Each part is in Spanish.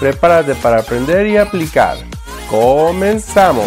Prepárate para aprender y aplicar. ¡Comenzamos!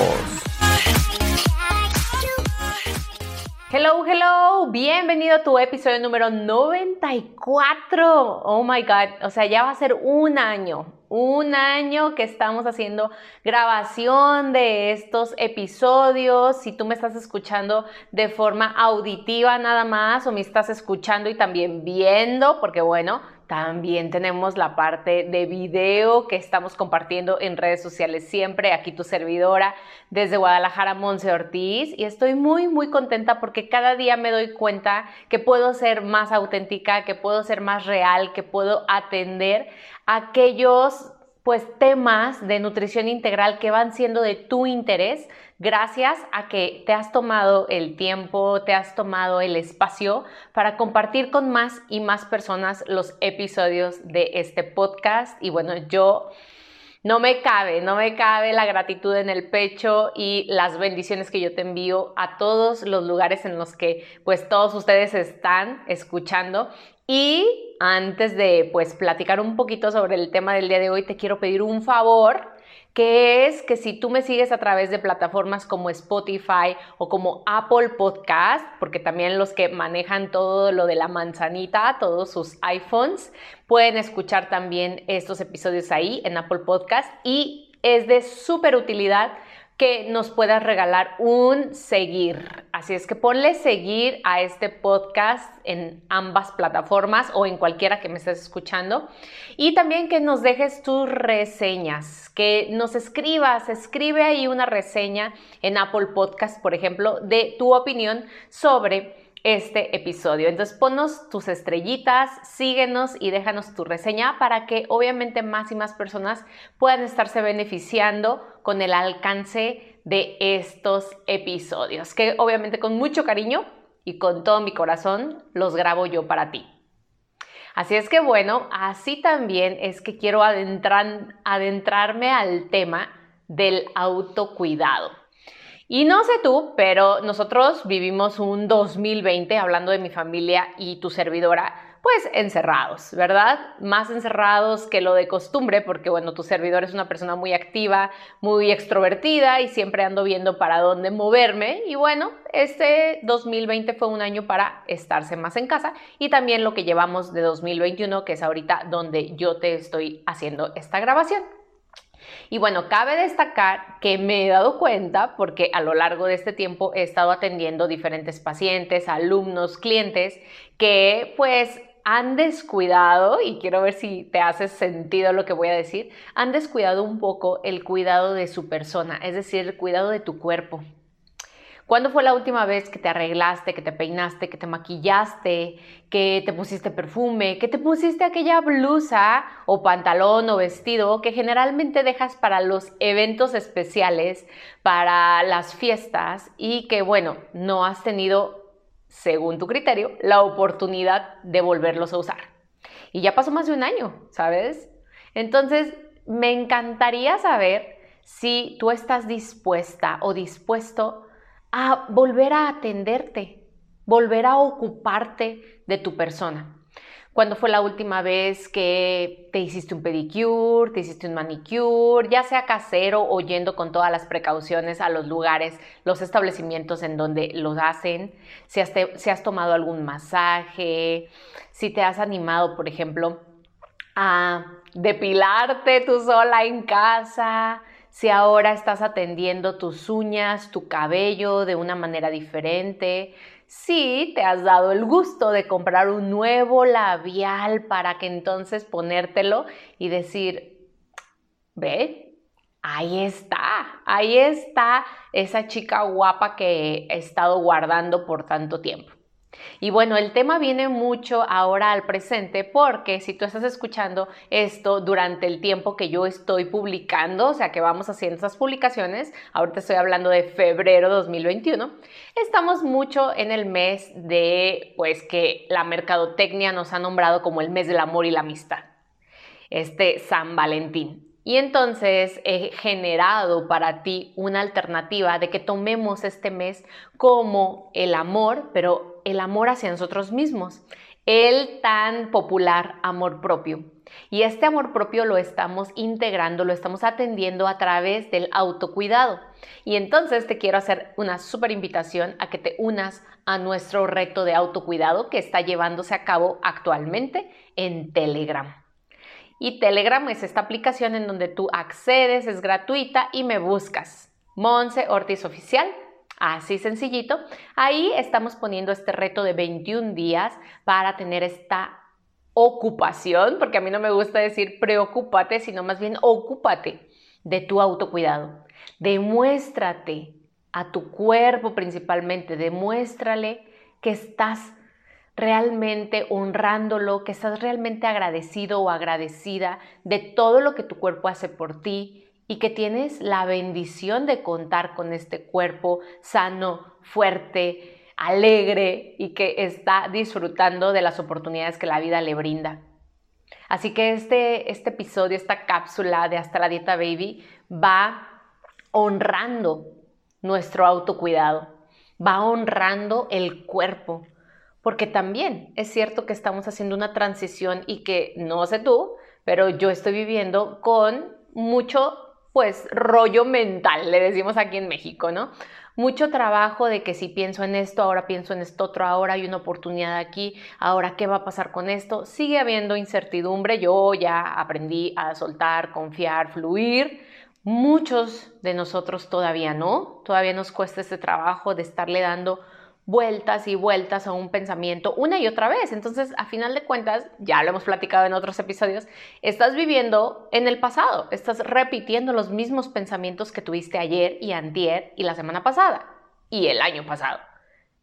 Hello, hello, bienvenido a tu episodio número 94. Oh my God, o sea, ya va a ser un año, un año que estamos haciendo grabación de estos episodios. Si tú me estás escuchando de forma auditiva nada más o me estás escuchando y también viendo, porque bueno, también tenemos la parte de video que estamos compartiendo en redes sociales siempre. Aquí tu servidora desde Guadalajara, Monse Ortiz. Y estoy muy, muy contenta porque cada día me doy cuenta que puedo ser más auténtica, que puedo ser más real, que puedo atender aquellos pues temas de nutrición integral que van siendo de tu interés gracias a que te has tomado el tiempo, te has tomado el espacio para compartir con más y más personas los episodios de este podcast. Y bueno, yo no me cabe, no me cabe la gratitud en el pecho y las bendiciones que yo te envío a todos los lugares en los que pues todos ustedes están escuchando. Y antes de pues platicar un poquito sobre el tema del día de hoy, te quiero pedir un favor que es que si tú me sigues a través de plataformas como Spotify o como Apple Podcast, porque también los que manejan todo lo de la manzanita, todos sus iPhones, pueden escuchar también estos episodios ahí en Apple Podcast y es de súper utilidad que nos puedas regalar un seguir. Así es que ponle seguir a este podcast en ambas plataformas o en cualquiera que me estés escuchando. Y también que nos dejes tus reseñas, que nos escribas, escribe ahí una reseña en Apple Podcast, por ejemplo, de tu opinión sobre este episodio. Entonces ponnos tus estrellitas, síguenos y déjanos tu reseña para que obviamente más y más personas puedan estarse beneficiando con el alcance de estos episodios, que obviamente con mucho cariño y con todo mi corazón los grabo yo para ti. Así es que bueno, así también es que quiero adentrarme al tema del autocuidado. Y no sé tú, pero nosotros vivimos un 2020, hablando de mi familia y tu servidora, pues encerrados, ¿verdad? Más encerrados que lo de costumbre, porque bueno, tu servidor es una persona muy activa, muy extrovertida y siempre ando viendo para dónde moverme. Y bueno, este 2020 fue un año para estarse más en casa y también lo que llevamos de 2021, que es ahorita donde yo te estoy haciendo esta grabación. Y bueno, cabe destacar que me he dado cuenta, porque a lo largo de este tiempo he estado atendiendo diferentes pacientes, alumnos, clientes, que pues han descuidado, y quiero ver si te hace sentido lo que voy a decir, han descuidado un poco el cuidado de su persona, es decir, el cuidado de tu cuerpo. ¿Cuándo fue la última vez que te arreglaste, que te peinaste, que te maquillaste, que te pusiste perfume, que te pusiste aquella blusa o pantalón o vestido que generalmente dejas para los eventos especiales, para las fiestas y que bueno, no has tenido, según tu criterio, la oportunidad de volverlos a usar? Y ya pasó más de un año, ¿sabes? Entonces, me encantaría saber si tú estás dispuesta o dispuesto a volver a atenderte, volver a ocuparte de tu persona. ¿Cuándo fue la última vez que te hiciste un pedicure, te hiciste un manicure, ya sea casero o yendo con todas las precauciones a los lugares, los establecimientos en donde los hacen? Si has, si has tomado algún masaje, si te has animado, por ejemplo, a depilarte tú sola en casa, si ahora estás atendiendo tus uñas, tu cabello de una manera diferente, si te has dado el gusto de comprar un nuevo labial para que entonces ponértelo y decir, ve, ahí está, ahí está esa chica guapa que he estado guardando por tanto tiempo. Y bueno, el tema viene mucho ahora al presente porque si tú estás escuchando esto durante el tiempo que yo estoy publicando, o sea que vamos haciendo esas publicaciones, ahorita estoy hablando de febrero 2021, estamos mucho en el mes de, pues que la mercadotecnia nos ha nombrado como el mes del amor y la amistad, este San Valentín. Y entonces he generado para ti una alternativa de que tomemos este mes como el amor, pero el amor hacia nosotros mismos, el tan popular amor propio. Y este amor propio lo estamos integrando, lo estamos atendiendo a través del autocuidado. Y entonces te quiero hacer una súper invitación a que te unas a nuestro reto de autocuidado que está llevándose a cabo actualmente en Telegram. Y Telegram es esta aplicación en donde tú accedes, es gratuita y me buscas. Monse Ortiz Oficial. Así sencillito. Ahí estamos poniendo este reto de 21 días para tener esta ocupación, porque a mí no me gusta decir preocúpate, sino más bien ocúpate de tu autocuidado. Demuéstrate a tu cuerpo principalmente, demuéstrale que estás realmente honrándolo, que estás realmente agradecido o agradecida de todo lo que tu cuerpo hace por ti y que tienes la bendición de contar con este cuerpo sano, fuerte, alegre y que está disfrutando de las oportunidades que la vida le brinda. Así que este, este episodio, esta cápsula de Hasta la Dieta Baby va honrando nuestro autocuidado, va honrando el cuerpo, porque también es cierto que estamos haciendo una transición y que no sé tú, pero yo estoy viviendo con mucho pues rollo mental, le decimos aquí en México, ¿no? Mucho trabajo de que si pienso en esto, ahora pienso en esto otro, ahora hay una oportunidad aquí, ahora qué va a pasar con esto. Sigue habiendo incertidumbre, yo ya aprendí a soltar, confiar, fluir. Muchos de nosotros todavía no, todavía nos cuesta este trabajo de estarle dando vueltas y vueltas a un pensamiento una y otra vez. Entonces, a final de cuentas, ya lo hemos platicado en otros episodios, estás viviendo en el pasado, estás repitiendo los mismos pensamientos que tuviste ayer y antier y la semana pasada y el año pasado.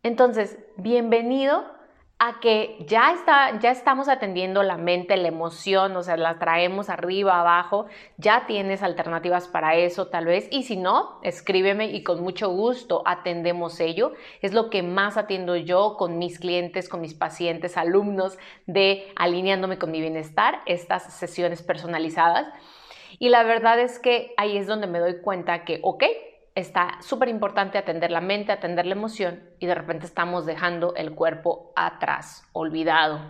Entonces, bienvenido a que ya, está, ya estamos atendiendo la mente, la emoción, o sea, la traemos arriba, abajo, ya tienes alternativas para eso tal vez, y si no, escríbeme y con mucho gusto atendemos ello. Es lo que más atiendo yo con mis clientes, con mis pacientes, alumnos de alineándome con mi bienestar, estas sesiones personalizadas. Y la verdad es que ahí es donde me doy cuenta que, ok, está súper importante atender la mente, atender la emoción y de repente estamos dejando el cuerpo atrás, olvidado.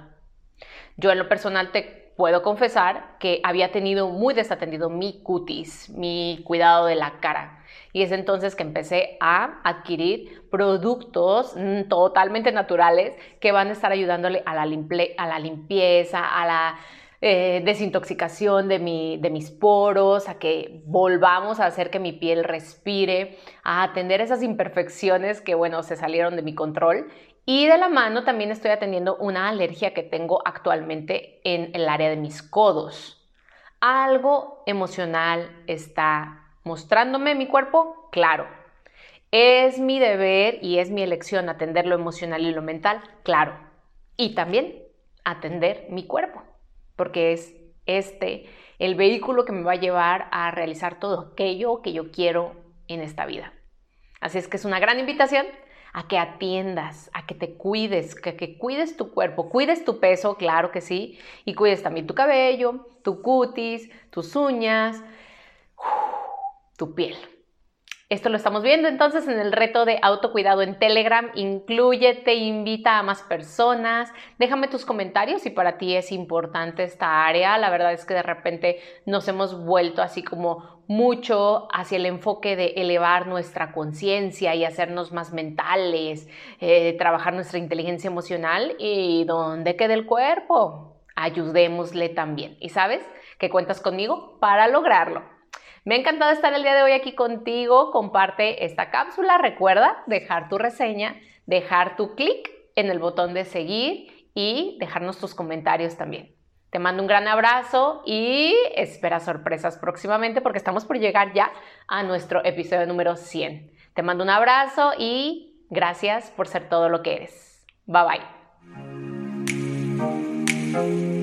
Yo en lo personal te puedo confesar que había tenido muy desatendido mi cutis, mi cuidado de la cara. Y es entonces que empecé a adquirir productos mm, totalmente naturales que van a estar ayudándole a la, a la limpieza, a la eh, desintoxicación de, de mis poros, a que volvamos a hacer que mi piel respire, a atender esas imperfecciones que, bueno, se salieron de mi control. Y de la mano también estoy atendiendo una alergia que tengo actualmente en el área de mis codos. Algo emocional está mostrándome mi cuerpo, claro. Es mi deber y es mi elección atender lo emocional y lo mental, claro. Y también atender mi cuerpo porque es este el vehículo que me va a llevar a realizar todo aquello que yo quiero en esta vida. Así es que es una gran invitación a que atiendas, a que te cuides, que, que cuides tu cuerpo, cuides tu peso, claro que sí, y cuides también tu cabello, tu cutis, tus uñas, tu piel. Esto lo estamos viendo entonces en el reto de autocuidado en Telegram. Incluyete, invita a más personas. Déjame tus comentarios si para ti es importante esta área. La verdad es que de repente nos hemos vuelto así como mucho hacia el enfoque de elevar nuestra conciencia y hacernos más mentales, eh, trabajar nuestra inteligencia emocional y dónde queda el cuerpo. Ayudémosle también. Y sabes que cuentas conmigo para lograrlo. Me ha encantado estar el día de hoy aquí contigo. Comparte esta cápsula. Recuerda dejar tu reseña, dejar tu clic en el botón de seguir y dejarnos tus comentarios también. Te mando un gran abrazo y espera sorpresas próximamente porque estamos por llegar ya a nuestro episodio número 100. Te mando un abrazo y gracias por ser todo lo que eres. Bye bye.